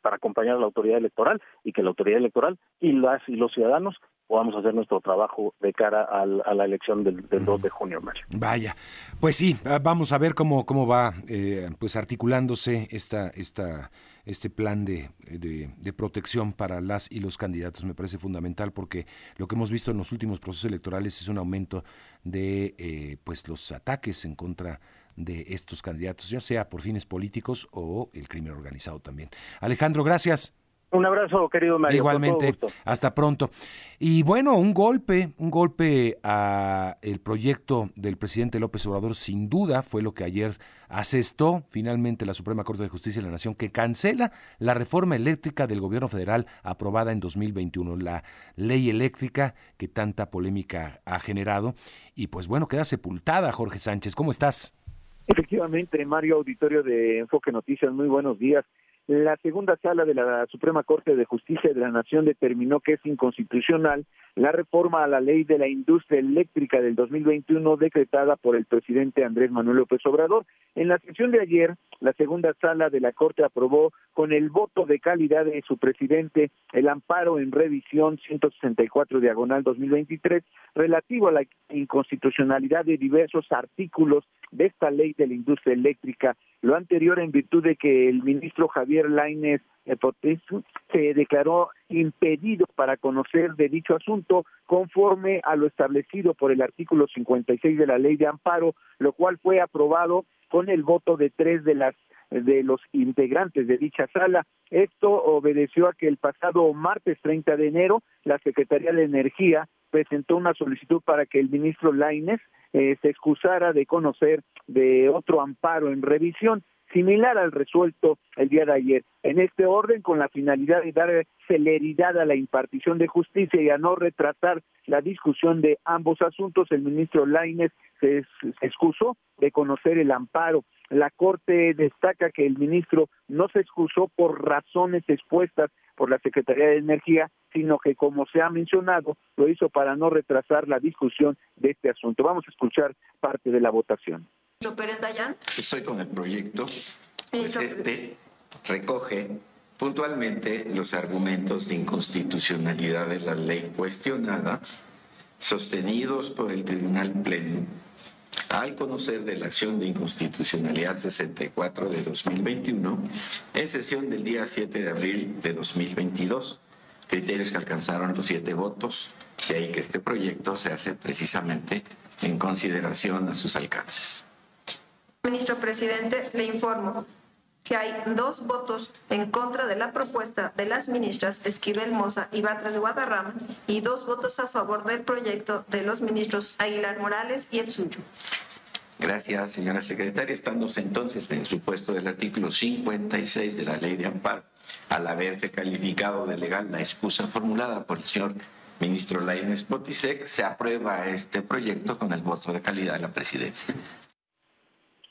para acompañar a la autoridad electoral y que la autoridad electoral y las y los ciudadanos podamos hacer nuestro trabajo de cara al, a la elección del, 2 de junio, Mario. Vaya, pues sí, vamos a ver cómo, cómo va eh, pues articulándose esta, esta, este plan de, de, protección para las y los candidatos. Me parece fundamental porque lo que hemos visto en los últimos procesos electorales es un aumento de eh, pues los ataques en contra de estos candidatos, ya sea por fines políticos o el crimen organizado también. Alejandro, gracias. Un abrazo, querido Mario. Igualmente, hasta pronto. Y bueno, un golpe, un golpe a el proyecto del presidente López Obrador, sin duda, fue lo que ayer asestó finalmente la Suprema Corte de Justicia de la Nación, que cancela la reforma eléctrica del gobierno federal aprobada en 2021, la ley eléctrica que tanta polémica ha generado. Y pues bueno, queda sepultada, Jorge Sánchez. ¿Cómo estás? Efectivamente, Mario Auditorio de Enfoque Noticias, muy buenos días. La segunda sala de la Suprema Corte de Justicia de la Nación determinó que es inconstitucional la reforma a la ley de la industria eléctrica del 2021 decretada por el presidente Andrés Manuel López Obrador. En la sesión de ayer, la segunda sala de la Corte aprobó con el voto de calidad de su presidente el amparo en revisión 164 diagonal 2023 relativo a la inconstitucionalidad de diversos artículos de esta ley de la industria eléctrica. Lo anterior en virtud de que el ministro Javier Lainez se declaró impedido para conocer de dicho asunto conforme a lo establecido por el artículo 56 de la ley de amparo, lo cual fue aprobado con el voto de tres de las de los integrantes de dicha sala. Esto obedeció a que el pasado martes 30 de enero la Secretaría de Energía presentó una solicitud para que el ministro Laines eh, se excusara de conocer de otro amparo en revisión similar al resuelto el día de ayer. En este orden, con la finalidad de dar celeridad a la impartición de justicia y a no retrasar la discusión de ambos asuntos, el ministro Laines se, excusó de conocer el amparo. La Corte destaca que el ministro no se excusó por razones expuestas por la Secretaría de Energía, sino que, como se ha mencionado, lo hizo para no retrasar la discusión de este asunto. Vamos a escuchar parte de la votación. Pérez Dayan. Estoy con el proyecto. Pues este recoge puntualmente los argumentos de inconstitucionalidad de la ley cuestionada, sostenidos por el Tribunal Pleno, al conocer de la acción de inconstitucionalidad 64 de 2021 en sesión del día 7 de abril de 2022, criterios que alcanzaron los siete votos, de ahí que este proyecto se hace precisamente en consideración a sus alcances. Ministro Presidente, le informo que hay dos votos en contra de la propuesta de las ministras Esquivel Moza y Batras Guadarrama y dos votos a favor del proyecto de los ministros Aguilar Morales y el suyo. Gracias, señora secretaria. Estando entonces en el supuesto del artículo 56 de la ley de amparo, al haberse calificado de legal la excusa formulada por el señor ministro Lainez Potisek, se aprueba este proyecto con el voto de calidad de la presidencia.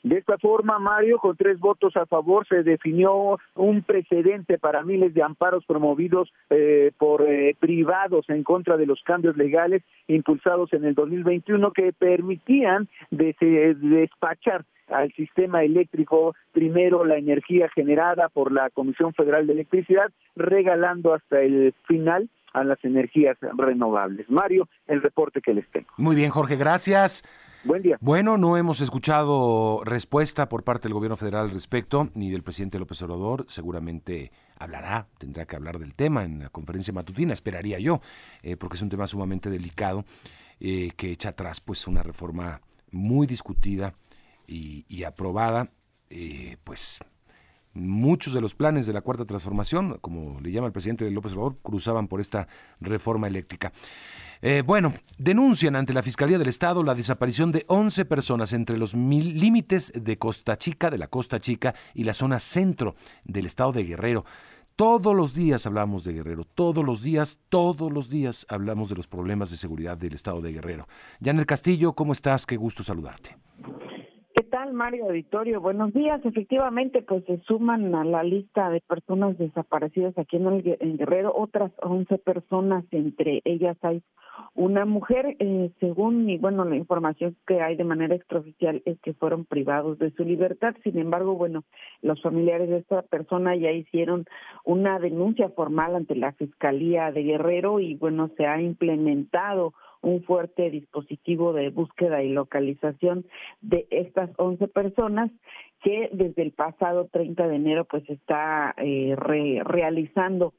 De esta forma, Mario, con tres votos a favor, se definió un precedente para miles de amparos promovidos eh, por eh, privados en contra de los cambios legales impulsados en el 2021 que permitían despachar al sistema eléctrico primero la energía generada por la Comisión Federal de Electricidad, regalando hasta el final a las energías renovables. Mario, el reporte que les tengo. Muy bien, Jorge, gracias. Buen día. Bueno, no hemos escuchado respuesta por parte del gobierno federal al respecto, ni del presidente López Obrador. Seguramente hablará, tendrá que hablar del tema en la conferencia matutina, esperaría yo, eh, porque es un tema sumamente delicado eh, que echa atrás pues una reforma muy discutida y, aprobada, eh, pues muchos de los planes de la cuarta transformación, como le llama el presidente López Obrador, cruzaban por esta reforma eléctrica. Eh, bueno, denuncian ante la Fiscalía del Estado la desaparición de 11 personas entre los límites de Costa Chica, de la Costa Chica y la zona centro del estado de Guerrero. Todos los días hablamos de Guerrero, todos los días, todos los días hablamos de los problemas de seguridad del estado de Guerrero. Janet Castillo, ¿cómo estás? Qué gusto saludarte. ¿Qué tal, Mario Auditorio? Buenos días. Efectivamente, pues se suman a la lista de personas desaparecidas aquí en, en Guerrero otras 11 personas, entre ellas hay una mujer, eh, según y bueno, la información que hay de manera extraoficial es que fueron privados de su libertad. Sin embargo, bueno, los familiares de esta persona ya hicieron una denuncia formal ante la Fiscalía de Guerrero y bueno, se ha implementado un fuerte dispositivo de búsqueda y localización de estas 11 personas que desde el pasado 30 de enero pues está eh, realizando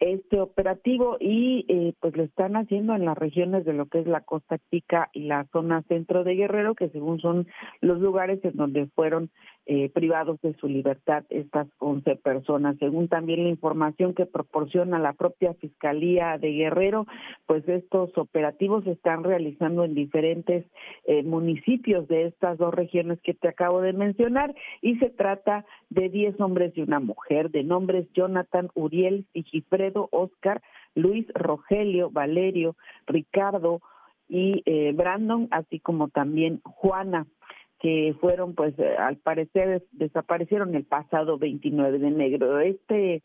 este operativo y eh, pues lo están haciendo en las regiones de lo que es la Costa Chica y la zona centro de Guerrero, que según son los lugares en donde fueron eh, privados de su libertad estas 11 personas. Según también la información que proporciona la propia Fiscalía de Guerrero, pues estos operativos se están realizando en diferentes eh, municipios de estas dos regiones que te acabo de mencionar y se trata de 10 hombres y una mujer, de nombres Jonathan, Uriel, Sigifredo, Oscar, Luis, Rogelio, Valerio, Ricardo y eh, Brandon, así como también Juana que fueron, pues, eh, al parecer desaparecieron el pasado 29 de enero. Este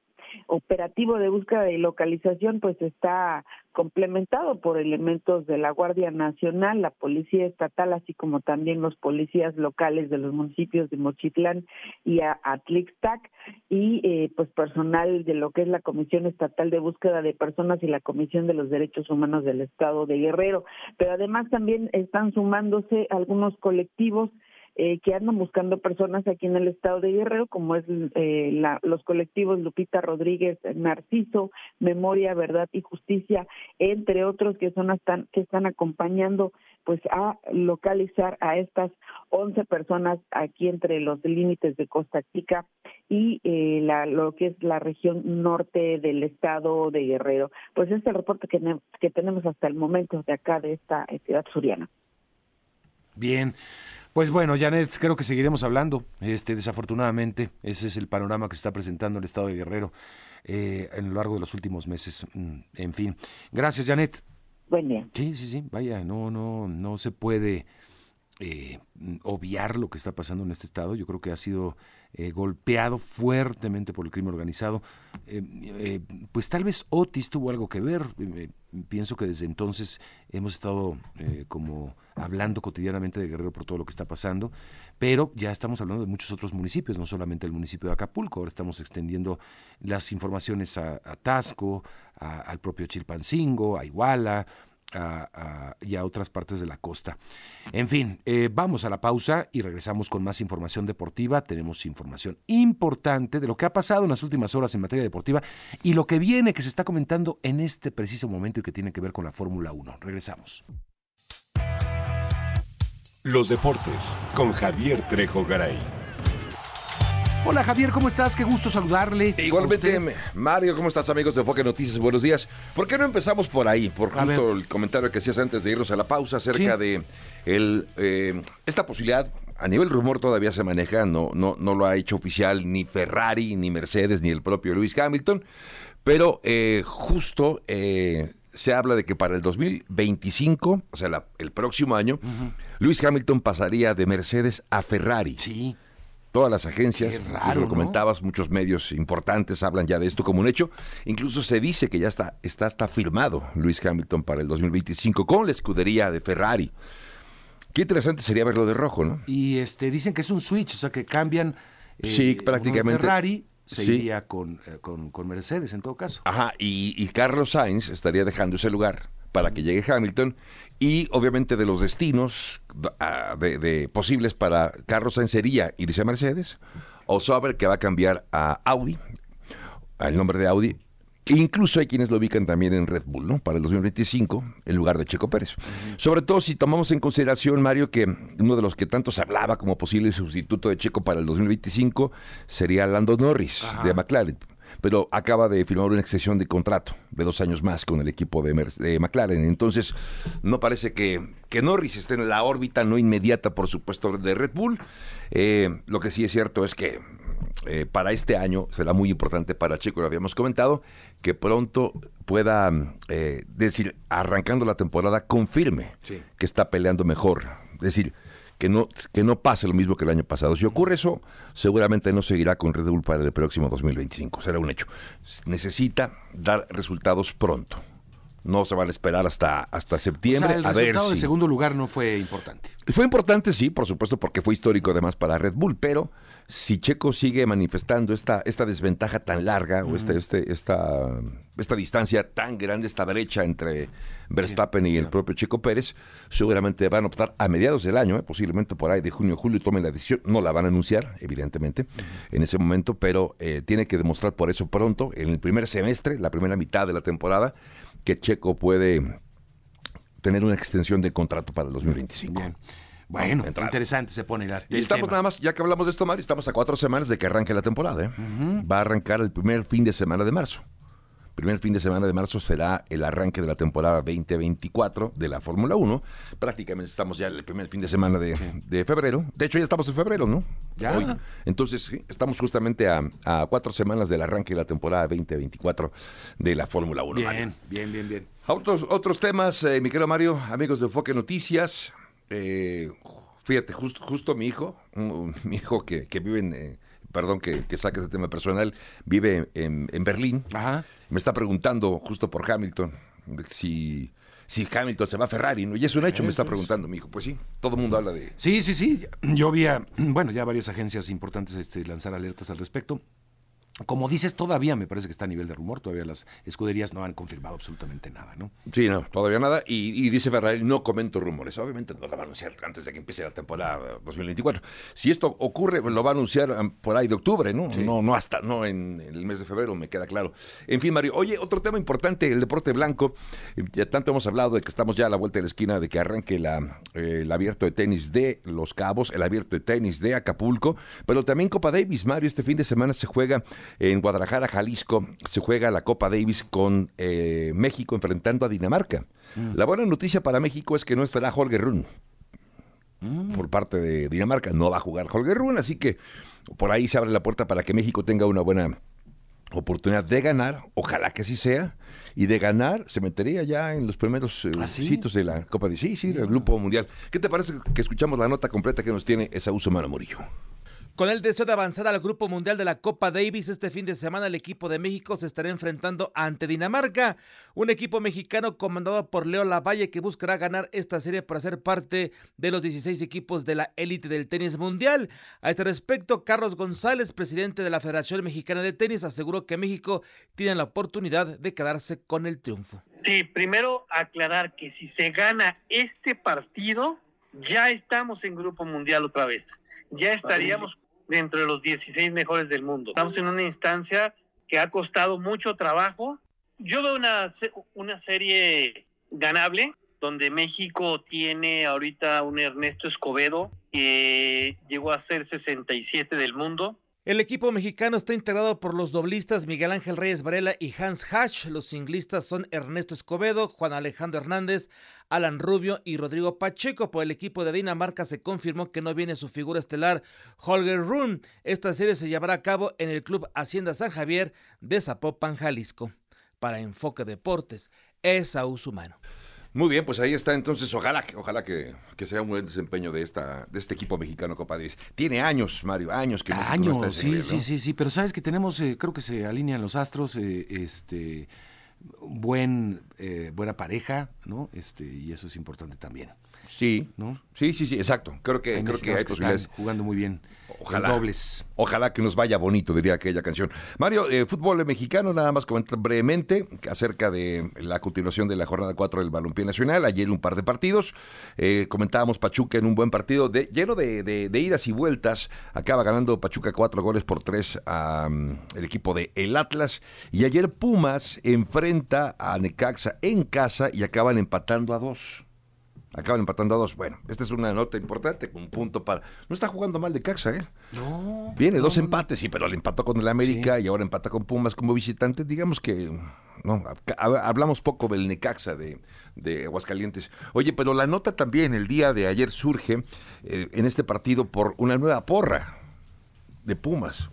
operativo de búsqueda y localización, pues, está complementado por elementos de la Guardia Nacional, la Policía Estatal, así como también los policías locales de los municipios de Mochitlán y Atlixtac, y eh, pues personal de lo que es la Comisión Estatal de Búsqueda de Personas y la Comisión de los Derechos Humanos del Estado de Guerrero. Pero además también están sumándose algunos colectivos eh, que andan buscando personas aquí en el estado de Guerrero, como es eh, la, los colectivos Lupita Rodríguez, Narciso, Memoria, Verdad y Justicia, entre otros que son están, que están acompañando pues a localizar a estas 11 personas aquí entre los límites de Costa Chica y eh, la, lo que es la región norte del estado de Guerrero. Pues este reporte que, que tenemos hasta el momento de acá de esta ciudad suriana. Bien, pues bueno, Janet, creo que seguiremos hablando. Este, desafortunadamente, ese es el panorama que se está presentando el Estado de Guerrero eh, en lo largo de los últimos meses. Mm, en fin, gracias, Janet. Buen día. Sí, sí, sí. Vaya, no, no, no se puede eh, obviar lo que está pasando en este estado. Yo creo que ha sido eh, golpeado fuertemente por el crimen organizado. Eh, eh, pues tal vez Otis tuvo algo que ver. pienso que desde entonces hemos estado como hablando cotidianamente de Guerrero por todo lo que está pasando, pero ya estamos hablando de muchos otros municipios, no solamente el municipio de Acapulco. Ahora estamos extendiendo las informaciones a, Tasco, al propio Chilpancingo, a Iguala, y a otras partes de la costa. En fin, eh, vamos a la pausa y regresamos con más información deportiva. Tenemos información importante de lo que ha pasado en las últimas horas en materia deportiva y lo que viene que se está comentando en este preciso momento y que tiene que ver con la Fórmula 1. Regresamos. Los deportes con Javier Trejo Garay. Hola Javier, ¿cómo estás? Qué gusto saludarle. Igualmente, Mario, ¿cómo estás amigos de Enfoque Noticias? Buenos días. ¿Por qué no empezamos por ahí? Por justo el comentario que hacías antes de irnos a la pausa acerca de el, eh, esta posibilidad. A nivel rumor todavía se maneja, no, no, no lo ha hecho oficial ni Ferrari, ni Mercedes, ni el propio Lewis Hamilton, pero eh, justo eh, se habla de que para el 2025, o sea, el próximo año, Lewis Hamilton pasaría de Mercedes a Ferrari. Sí todas las agencias, lo comentabas, muchos medios importantes hablan ya de esto como un hecho. Incluso se dice que ya está, está hasta firmado Luis Hamilton para el 2025 con la escudería de Ferrari. Qué interesante sería verlo de rojo, ¿no? Y este dicen que es un switch, o sea que cambian. Eh, sí, prácticamente. Ferrari se iría eh, con, con, Mercedes en todo caso. Ajá, y, y Carlos Sainz estaría dejando ese lugar para que llegue Hamilton y obviamente de los destinos ah, de, posibles para Carlos Sainz sería irse a Mercedes o Sauber que va a cambiar a Audi, al nombre de Audi. E incluso hay quienes lo ubican también en Red Bull, ¿no? Para el 2025, en lugar de Checo Pérez. Sobre todo si tomamos en consideración, Mario, que uno de los que tanto se hablaba como posible sustituto de Checo para el 2025 sería Lando Norris de McLaren pero acaba de firmar una extensión de contrato de dos años más con el equipo de, McLaren. Entonces, no parece que, que, Norris esté en la órbita no inmediata, por supuesto, de Red Bull. Eh, lo que sí es cierto es que eh, para este año será muy importante para Checo, lo habíamos comentado, que pronto pueda eh, decir, arrancando la temporada, confirme que está peleando mejor. Es decir, que no, que no pase lo mismo que el año pasado. Si ocurre eso, seguramente no seguirá con Red Bull para el próximo 2025. Será un hecho. Necesita dar resultados pronto. No se van a esperar hasta, hasta septiembre. el a resultado ver de segundo lugar no fue importante. Fue importante, sí, por supuesto, porque fue histórico además para Red Bull, pero si Checo sigue manifestando esta, esta desventaja tan larga o este, este, esta, esta distancia tan grande, esta brecha entre Verstappen y el propio Checo Pérez, seguramente van a optar a mediados del año, eh, posiblemente por ahí de junio julio tomen la decisión. No la van a anunciar, evidentemente, en ese momento, pero eh, tiene que demostrar por eso pronto, en el primer semestre, la primera mitad de la temporada, que Checo puede tener una extensión de contrato para el 2025. Bueno, interesante se pone la, Y estamos nada más, ya que hablamos de esto, Mario, estamos a cuatro semanas de que arranque la temporada. ¿eh? Va a arrancar el primer fin de semana de marzo primer fin de semana de marzo será el arranque de la temporada 2024 de la Fórmula 1. Prácticamente estamos ya en el primer fin de semana de, febrero. De hecho, ya estamos en febrero, ¿no? Ya. Entonces, estamos justamente a, cuatro semanas del arranque de la temporada 2024 de la Fórmula 1. Bien, bien, bien, bien. Otros, otros temas, eh, mi querido Mario, amigos de Enfoque Noticias. Eh, fíjate, justo, justo mi hijo, mi hijo que, vive en... Eh, perdón que, que saque ese tema personal, vive en, en Berlín. Ajá me está preguntando justo por Hamilton si, si Hamilton se va a Ferrari, ¿no? Y es un hecho, me está preguntando mi hijo. Pues sí, todo el mundo habla de... Sí, sí, sí. Yo vi, bueno, ya varias agencias importantes este, lanzar alertas al respecto. Como dices, todavía me parece que está a nivel de rumor, todavía las escuderías no han confirmado absolutamente nada, ¿no? Sí, no, todavía nada. Y, dice Ferrari, no comento rumores. Obviamente no lo va a anunciar antes de que empiece la temporada 2024. Si esto ocurre, lo va a anunciar por ahí de octubre, ¿no? No, no hasta, no en el mes de febrero, me queda claro. En fin, Mario, oye, otro tema importante, el deporte blanco. Ya tanto hemos hablado de que estamos ya a la vuelta de la esquina de que arranque la, eh, el abierto de tenis de Los Cabos, el abierto de tenis de Acapulco, pero también Copa Davis, Mario, este fin de semana se juega en Guadalajara, Jalisco, se juega la Copa Davis con eh, México enfrentando a Dinamarca. Mm. La buena noticia para México es que no estará Holger Run. Mm. Por parte de Dinamarca no va a jugar Holger Run, así que por ahí se abre la puerta para que México tenga una buena oportunidad de ganar, ojalá que así sea, y de ganar se metería ya en los primeros eh, ¿Ah, sitios de la Copa de sí, sí, del Grupo Mundial. ¿Qué te parece que escuchamos la nota completa que nos tiene Esaú Mano Murillo? Con el deseo de avanzar al Grupo Mundial de la Copa Davis, este fin de semana el equipo de México se estará enfrentando ante Dinamarca, un equipo mexicano comandado por Leo Lavalle que buscará ganar esta serie para ser parte de los 16 equipos de la élite del tenis mundial. A este respecto, Carlos González, presidente de la Federación Mexicana de Tenis, aseguró que México tiene la oportunidad de quedarse con el triunfo. Sí, primero aclarar que si se gana este partido, ya estamos en Grupo Mundial otra vez. Ya estaríamos dentro de los 16 mejores del mundo. Estamos en una instancia que ha costado mucho trabajo. Yo veo una, una serie ganable, donde México tiene ahorita un Ernesto Escobedo que llegó a ser 67 del mundo. El equipo mexicano está integrado por los doblistas Miguel Ángel Reyes Varela y Hans Hatch. Los singlistas son Ernesto Escobedo, Juan Alejandro Hernández, Alan Rubio y Rodrigo Pacheco. Por el equipo de Dinamarca se confirmó que no viene su figura estelar Holger Rune. Esta serie se llevará a cabo en el Club Hacienda San Javier de Zapopan, Jalisco. Para Enfoque Deportes, es Humano. Muy bien, pues ahí está entonces, ojalá, ojalá que, sea un buen desempeño de esta de este equipo mexicano Copa Davis. Tiene años, Mario, años que años, no, sí, sí, sí, sí, pero sabes que tenemos, eh, creo que se alinean los astros, eh, este, buen, eh, buena pareja, ¿no? Este, y eso es importante también. Sí, ¿no? Sí, sí, sí, exacto. Creo que, creo que hay posibilidades. jugando muy bien. Ojalá, dobles. Ojalá que nos vaya bonito, diría aquella canción. Mario, eh, fútbol mexicano, nada más comentar brevemente acerca de la continuación de la jornada 4 del Balompié Nacional. Ayer un par de partidos. Eh, comentábamos Pachuca en un buen partido de, lleno de, de, idas y vueltas. Acaba ganando Pachuca cuatro goles por tres al mm, el equipo de El Atlas. Y ayer Pumas enfrenta a Necaxa en casa y acaban empatando a dos. Acaban empatando a dos. Bueno, esta es una nota importante, un punto para. No está jugando mal de Caxa, ¿eh? No. Viene dos empates, sí, pero le empató con el América y ahora empata con Pumas como visitante. Digamos que. No, hablamos poco del Necaxa de, de Aguascalientes. Oye, pero la nota también el día de ayer surge eh, en este partido por una nueva porra de Pumas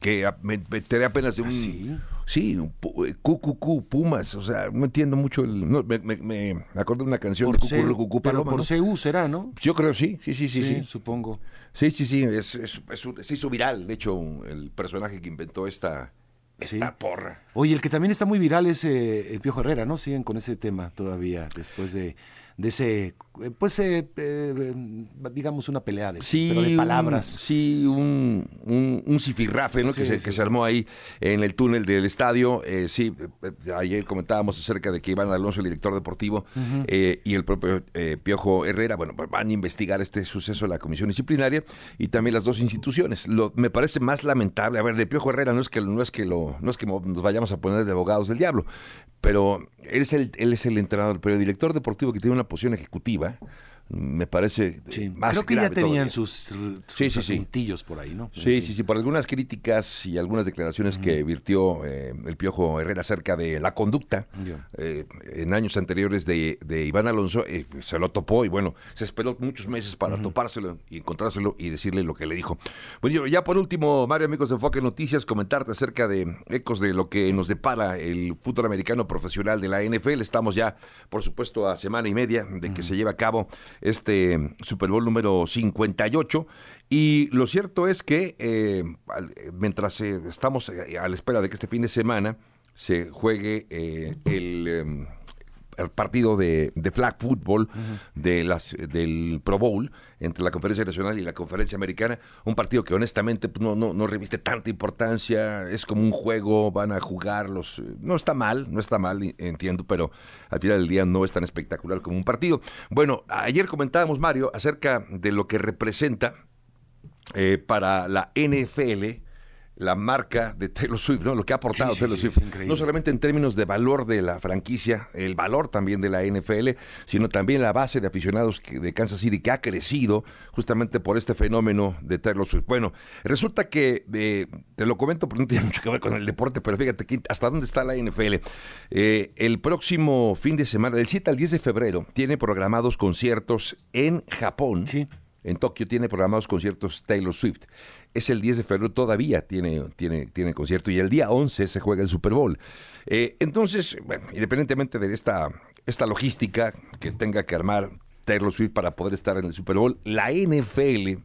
que me enteré apenas de un... ¿Sí? Sí, QQQ, eh, Pumas, o sea, no entiendo mucho el... No, me, me, me acuerdo de una canción por de QQQ Pero por CU será, ¿no? Yo creo sí, sí, sí, sí. Sí, supongo. Sí, sí, sí, es, es, se hizo viral, de hecho, el personaje que inventó esta, esta porra. Oye, el que también está muy viral es eh, el Piojo Herrera, ¿no? Siguen con ese tema todavía, después de de ese, pues, eh, eh, digamos, una pelea de, palabras. sí, un, un, un cifirrafe ¿no? que, se, que se armó ahí en el túnel del estadio. sí, ayer comentábamos acerca de que Iván Alonso, el director deportivo, y el propio Piojo Herrera, bueno, van a investigar este suceso de la comisión disciplinaria y también las dos instituciones. Lo, me parece más lamentable, a ver, de Piojo Herrera no es que, no es que, lo, no es que nos vayamos a poner de abogados del diablo, pero él es el, él es el entrenador, pero el director deportivo que tiene una posición ejecutiva, lugar. Me parece Sí. más Creo que ya tenían todavía. sus, sus Sí, sí, sí. asuntillos por ahí, ¿no? Sí, sí, sí, por algunas críticas y algunas declaraciones que virtió eh, el Piojo Herrera acerca de la conducta eh, en años anteriores de, de Iván Alonso, eh, se lo topó y bueno, se esperó muchos meses para topárselo y encontrárselo y decirle lo que le dijo. Bueno, ya por último, Mario, amigos de Enfoque Noticias, comentarte acerca de ecos de lo que nos depara el fútbol americano profesional de la NFL. Estamos ya, por supuesto, a semana y media de que se lleve a cabo este Super Bowl número 58. Y lo cierto es que eh, mientras eh, estamos eh, a la espera de que este fin de semana se juegue eh, el, em, el partido de, de flag football de las, del Pro Bowl entre la Conferencia Nacional y la Conferencia Americana, un partido que honestamente pues, no, no, no reviste tanta importancia, es como un juego, van a jugar los... eh, No está mal, no está mal, entiendo, pero al final del día no es tan espectacular como un partido. Bueno, ayer comentábamos, Mario, acerca de lo que representa eh, para la NFL la marca de Taylor Swift, ¿no? Lo que ha aportado Sí, sí, Taylor sí, Swift. no solamente en términos de valor de la franquicia, el valor también de la NFL, sino también la base de aficionados de Kansas City que ha crecido justamente por este fenómeno de Taylor Swift. Bueno, resulta que, eh, te lo comento porque no tiene mucho que ver con el deporte, pero fíjate que hasta dónde está la NFL. Eh, el próximo fin de semana, del 7 al 10 de febrero, tiene programados conciertos en Japón. En Tokio tiene programados conciertos Taylor Swift. Es el 10 de febrero, todavía tiene, tiene, tiene concierto y el día 11 se juega el Super Bowl. Eh, entonces, bueno, independientemente de esta, esta logística que tenga que armar Taylor Swift para poder estar en el Super Bowl, la NFL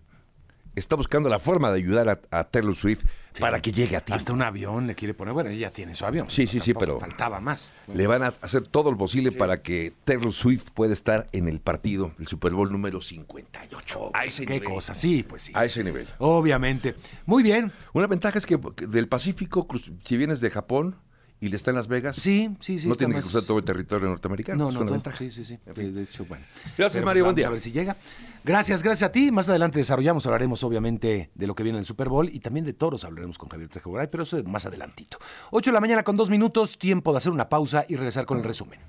está buscando la forma de ayudar a, a Taylor Swift para que llegue a tiempo. Hasta un avión le quiere poner. Bueno, ella tiene su avión. Sí, sí, sí, pero Faltaba más. le van a hacer todo lo posible para que Taylor Swift pueda estar en el partido del Super Bowl número 58. A ese Qué nivel. cosa, sí, pues sí. A ese nivel. Obviamente. Muy bien. Una ventaja es que del Pacífico, si vienes de Japón y le está en Las Vegas, sí, sí, sí, no tiene que cruzar todo el territorio norteamericano. No, no, ventaja. sí, sí, sí. De de hecho, bueno. Gracias, Pero, Mario, pues, buen día. A ver si llega. Gracias, gracias a ti. Más adelante desarrollamos, hablaremos obviamente de lo que viene en el Super Bowl y también de toros hablaremos con Javier Trejo pero eso más adelantito. 8 de la mañana con dos minutos, tiempo de hacer una pausa y regresar con el resumen.